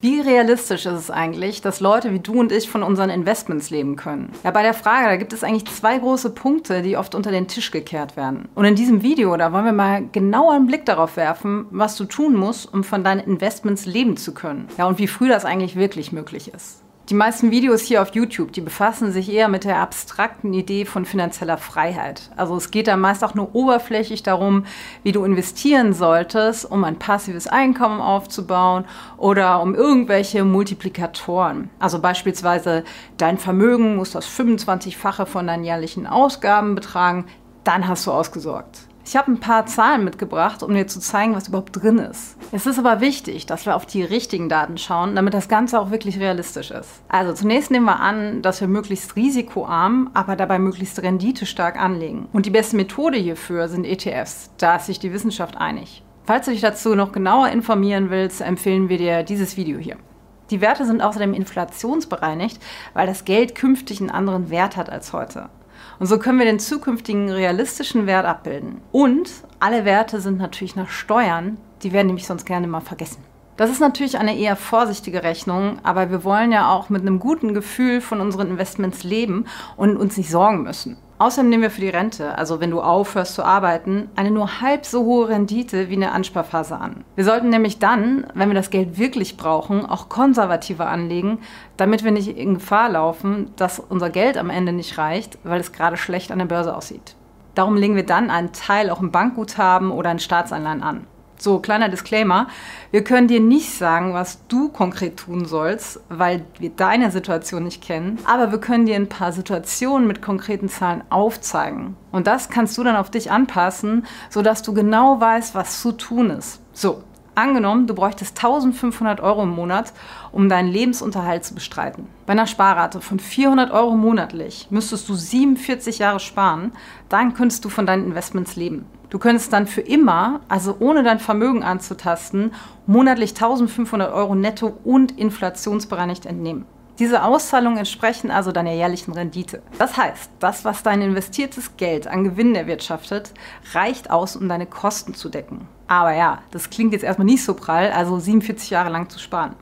Wie realistisch ist es eigentlich, dass Leute wie du und ich von unseren Investments leben können? Ja, bei der Frage, da gibt es eigentlich zwei große Punkte, die oft unter den Tisch gekehrt werden. Und in diesem Video, da wollen wir mal genauer einen Blick darauf werfen, was du tun musst, um von deinen Investments leben zu können. Ja, und wie früh das eigentlich wirklich möglich ist. Die meisten Videos hier auf YouTube, die befassen sich eher mit der abstrakten Idee von finanzieller Freiheit. Also es geht da meist auch nur oberflächlich darum, wie du investieren solltest, um ein passives Einkommen aufzubauen oder um irgendwelche Multiplikatoren. Also beispielsweise dein Vermögen muss das 25-fache von deinen jährlichen Ausgaben betragen, dann hast du ausgesorgt. Ich habe ein paar Zahlen mitgebracht, um dir zu zeigen, was überhaupt drin ist. Es ist aber wichtig, dass wir auf die richtigen Daten schauen, damit das Ganze auch wirklich realistisch ist. Also zunächst nehmen wir an, dass wir möglichst risikoarm, aber dabei möglichst renditestark anlegen. Und die beste Methode hierfür sind ETFs. Da ist sich die Wissenschaft einig. Falls du dich dazu noch genauer informieren willst, empfehlen wir dir dieses Video hier. Die Werte sind außerdem inflationsbereinigt, weil das Geld künftig einen anderen Wert hat als heute. Und so können wir den zukünftigen realistischen Wert abbilden. Und alle Werte sind natürlich nach Steuern, die werden nämlich sonst gerne mal vergessen. Das ist natürlich eine eher vorsichtige Rechnung, aber wir wollen ja auch mit einem guten Gefühl von unseren Investments leben und uns nicht sorgen müssen. Außerdem nehmen wir für die Rente, also wenn du aufhörst zu arbeiten, eine nur halb so hohe Rendite wie eine Ansparphase an. Wir sollten nämlich dann, wenn wir das Geld wirklich brauchen, auch konservativer anlegen, damit wir nicht in Gefahr laufen, dass unser Geld am Ende nicht reicht, weil es gerade schlecht an der Börse aussieht. Darum legen wir dann einen Teil auch im Bankguthaben oder in Staatsanleihen an. So, kleiner Disclaimer. Wir können dir nicht sagen, was du konkret tun sollst, weil wir deine Situation nicht kennen. Aber wir können dir ein paar Situationen mit konkreten Zahlen aufzeigen. Und das kannst du dann auf dich anpassen, sodass du genau weißt, was zu tun ist. So, Angenommen, du bräuchtest 1500 Euro im Monat, um deinen Lebensunterhalt zu bestreiten. Bei einer Sparrate von 400 Euro monatlich müsstest du 47 Jahre sparen, dann könntest du von deinen Investments leben. Du könntest dann für immer, also ohne dein Vermögen anzutasten, monatlich 1500 Euro netto und inflationsbereinigt entnehmen. Diese Auszahlungen entsprechen also deiner jährlichen Rendite. Das heißt, das, was dein investiertes Geld an Gewinn erwirtschaftet, reicht aus, um deine Kosten zu decken. Aber ja, das klingt jetzt erstmal nicht so prall, also 47 Jahre lang zu sparen.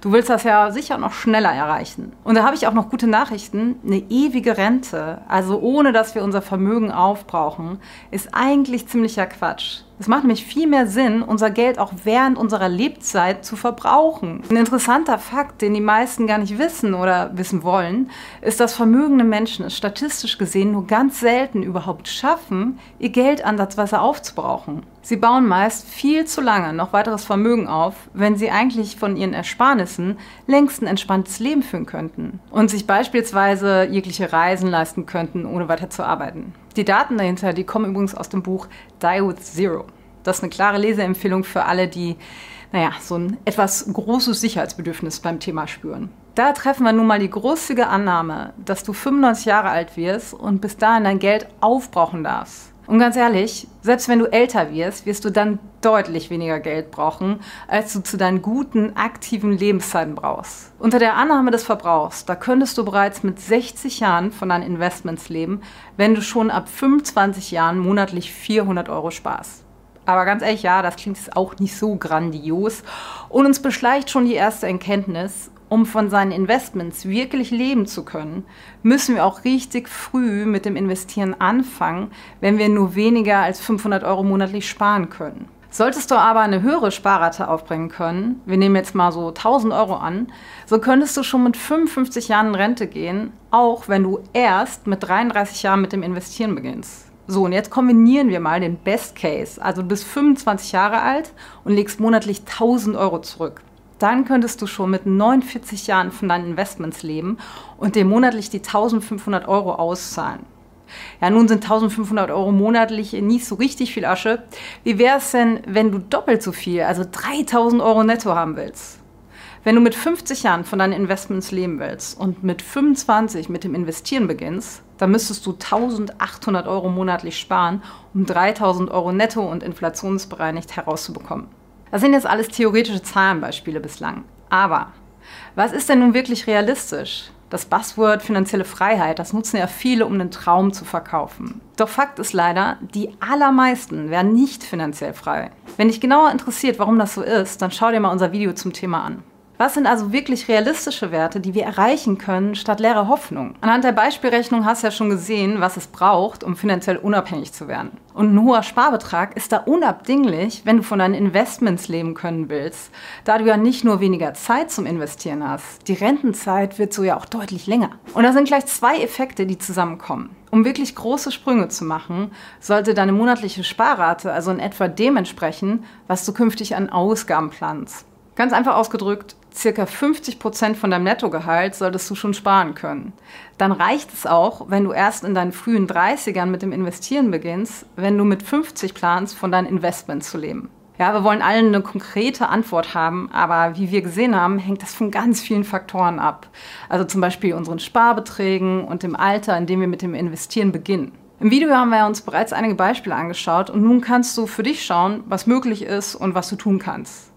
Du willst das ja sicher noch schneller erreichen. Und da habe ich auch noch gute Nachrichten. Eine ewige Rente, also ohne dass wir unser Vermögen aufbrauchen, ist eigentlich ziemlicher Quatsch. Es macht nämlich viel mehr Sinn, unser Geld auch während unserer Lebzeit zu verbrauchen. Ein interessanter Fakt, den die meisten gar nicht wissen oder wissen wollen, ist, dass vermögende Menschen es statistisch gesehen nur ganz selten überhaupt schaffen, ihr Geld ansatzweise aufzubrauchen. Sie bauen meist viel zu lange noch weiteres Vermögen auf, wenn sie eigentlich von ihren Ersparnissen längst ein entspanntes Leben führen könnten und sich beispielsweise jegliche Reisen leisten könnten, ohne weiter zu arbeiten. Die Daten dahinter, die kommen übrigens aus dem Buch Die with Zero. Das ist eine klare Leseempfehlung für alle, die, naja, so ein etwas großes Sicherheitsbedürfnis beim Thema spüren. Da treffen wir nun mal die großzügige Annahme, dass du 95 Jahre alt wirst und bis dahin dein Geld aufbrauchen darfst. Und ganz ehrlich, selbst wenn du älter wirst, wirst du dann deutlich weniger Geld brauchen, als du zu deinen guten, aktiven Lebenszeiten brauchst. Unter der Annahme des Verbrauchs, da könntest du bereits mit 60 Jahren von deinen Investments leben, wenn du schon ab 25 Jahren monatlich 400 Euro sparst. Aber ganz ehrlich, ja, das klingt jetzt auch nicht so grandios. Und uns beschleicht schon die erste Erkenntnis, um von seinen Investments wirklich leben zu können, müssen wir auch richtig früh mit dem Investieren anfangen, wenn wir nur weniger als 500 Euro monatlich sparen können. Solltest du aber eine höhere Sparrate aufbringen können, wir nehmen jetzt mal so 1000 Euro an, so könntest du schon mit 55 Jahren in Rente gehen, auch wenn du erst mit 33 Jahren mit dem Investieren beginnst. So, und jetzt kombinieren wir mal den Best Case. Also du bist 25 Jahre alt und legst monatlich 1000 Euro zurück dann könntest du schon mit 49 Jahren von deinen Investments leben und dir monatlich die 1500 Euro auszahlen. Ja, nun sind 1500 Euro monatlich nicht so richtig viel Asche. Wie wäre es denn, wenn du doppelt so viel, also 3000 Euro netto haben willst? Wenn du mit 50 Jahren von deinen Investments leben willst und mit 25 mit dem Investieren beginnst, dann müsstest du 1800 Euro monatlich sparen, um 3000 Euro netto und inflationsbereinigt herauszubekommen. Das sind jetzt alles theoretische Zahlenbeispiele bislang. Aber was ist denn nun wirklich realistisch? Das Buzzword finanzielle Freiheit, das nutzen ja viele, um einen Traum zu verkaufen. Doch Fakt ist leider, die allermeisten werden nicht finanziell frei. Wenn dich genauer interessiert, warum das so ist, dann schau dir mal unser Video zum Thema an. Was sind also wirklich realistische Werte, die wir erreichen können, statt leere Hoffnung? Anhand der Beispielrechnung hast du ja schon gesehen, was es braucht, um finanziell unabhängig zu werden. Und ein hoher Sparbetrag ist da unabdinglich, wenn du von deinen Investments leben können willst, da du ja nicht nur weniger Zeit zum Investieren hast. Die Rentenzeit wird so ja auch deutlich länger. Und da sind gleich zwei Effekte, die zusammenkommen. Um wirklich große Sprünge zu machen, sollte deine monatliche Sparrate also in etwa dem entsprechen, was du künftig an Ausgaben planst. Ganz einfach ausgedrückt, circa 50 Prozent von deinem Nettogehalt solltest du schon sparen können. Dann reicht es auch, wenn du erst in deinen frühen 30ern mit dem Investieren beginnst, wenn du mit 50 planst, von deinen Investments zu leben. Ja, wir wollen allen eine konkrete Antwort haben, aber wie wir gesehen haben, hängt das von ganz vielen Faktoren ab. Also zum Beispiel unseren Sparbeträgen und dem Alter, in dem wir mit dem Investieren beginnen. Im Video haben wir uns bereits einige Beispiele angeschaut und nun kannst du für dich schauen, was möglich ist und was du tun kannst.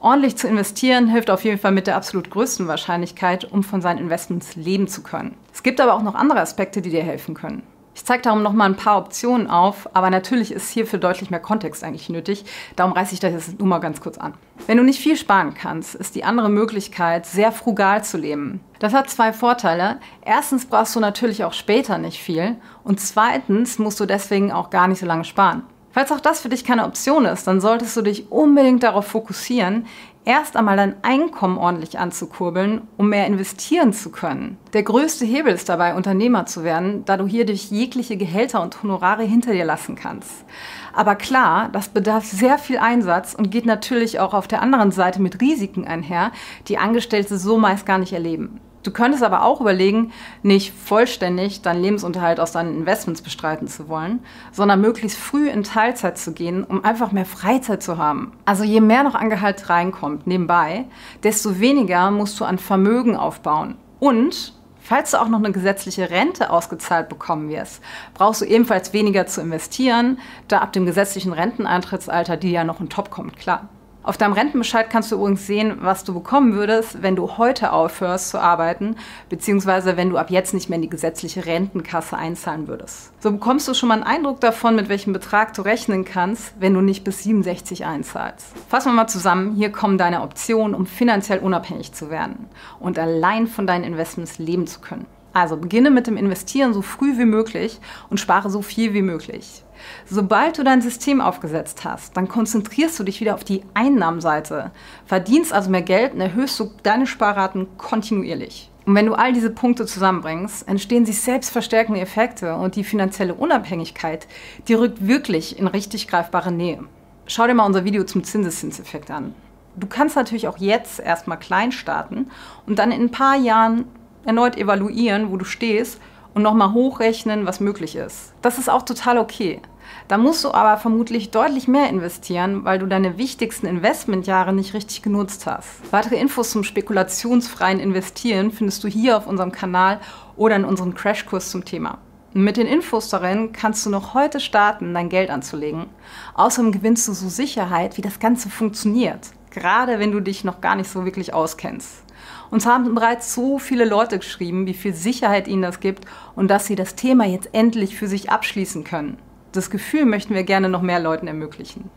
Ordentlich zu investieren hilft auf jeden Fall mit der absolut größten Wahrscheinlichkeit, um von seinen Investments leben zu können. Es gibt aber auch noch andere Aspekte, die dir helfen können. Ich zeige darum noch mal ein paar Optionen auf, aber natürlich ist hierfür deutlich mehr Kontext eigentlich nötig. Darum reiße ich das jetzt nur mal ganz kurz an. Wenn du nicht viel sparen kannst, ist die andere Möglichkeit, sehr frugal zu leben. Das hat zwei Vorteile. Erstens brauchst du natürlich auch später nicht viel und zweitens musst du deswegen auch gar nicht so lange sparen. Falls auch das für dich keine Option ist, dann solltest du dich unbedingt darauf fokussieren, erst einmal dein Einkommen ordentlich anzukurbeln, um mehr investieren zu können. Der größte Hebel ist dabei, Unternehmer zu werden, da du hier durch jegliche Gehälter und Honorare hinter dir lassen kannst. Aber klar, das bedarf sehr viel Einsatz und geht natürlich auch auf der anderen Seite mit Risiken einher, die Angestellte so meist gar nicht erleben. Du könntest aber auch überlegen, nicht vollständig deinen Lebensunterhalt aus deinen Investments bestreiten zu wollen, sondern möglichst früh in Teilzeit zu gehen, um einfach mehr Freizeit zu haben. Also je mehr noch an Gehalt reinkommt nebenbei, desto weniger musst du an Vermögen aufbauen. Und falls du auch noch eine gesetzliche Rente ausgezahlt bekommen wirst, brauchst du ebenfalls weniger zu investieren, da ab dem gesetzlichen Renteneintrittsalter die ja noch in Top kommt, klar. Auf deinem Rentenbescheid kannst du übrigens sehen, was du bekommen würdest, wenn du heute aufhörst zu arbeiten, beziehungsweise wenn du ab jetzt nicht mehr in die gesetzliche Rentenkasse einzahlen würdest. So bekommst du schon mal einen Eindruck davon, mit welchem Betrag du rechnen kannst, wenn du nicht bis 67 einzahlst. Fassen wir mal zusammen, hier kommen deine Optionen, um finanziell unabhängig zu werden und allein von deinen Investments leben zu können. Also beginne mit dem Investieren so früh wie möglich und spare so viel wie möglich. Sobald du dein System aufgesetzt hast, dann konzentrierst du dich wieder auf die Einnahmenseite, verdienst also mehr Geld und erhöhst du deine Sparraten kontinuierlich. Und wenn du all diese Punkte zusammenbringst, entstehen sich selbstverstärkende Effekte und die finanzielle Unabhängigkeit, die rückt wirklich in richtig greifbare Nähe. Schau dir mal unser Video zum Zinseszinseffekt an. Du kannst natürlich auch jetzt erstmal klein starten und dann in ein paar Jahren erneut evaluieren, wo du stehst und nochmal hochrechnen, was möglich ist. Das ist auch total okay. Da musst du aber vermutlich deutlich mehr investieren, weil du deine wichtigsten Investmentjahre nicht richtig genutzt hast. Weitere Infos zum spekulationsfreien Investieren findest du hier auf unserem Kanal oder in unserem Crashkurs zum Thema. Mit den Infos darin kannst du noch heute starten, dein Geld anzulegen. Außerdem gewinnst du so Sicherheit, wie das Ganze funktioniert, gerade wenn du dich noch gar nicht so wirklich auskennst. Uns haben bereits so viele Leute geschrieben, wie viel Sicherheit ihnen das gibt und dass sie das Thema jetzt endlich für sich abschließen können. Das Gefühl möchten wir gerne noch mehr Leuten ermöglichen.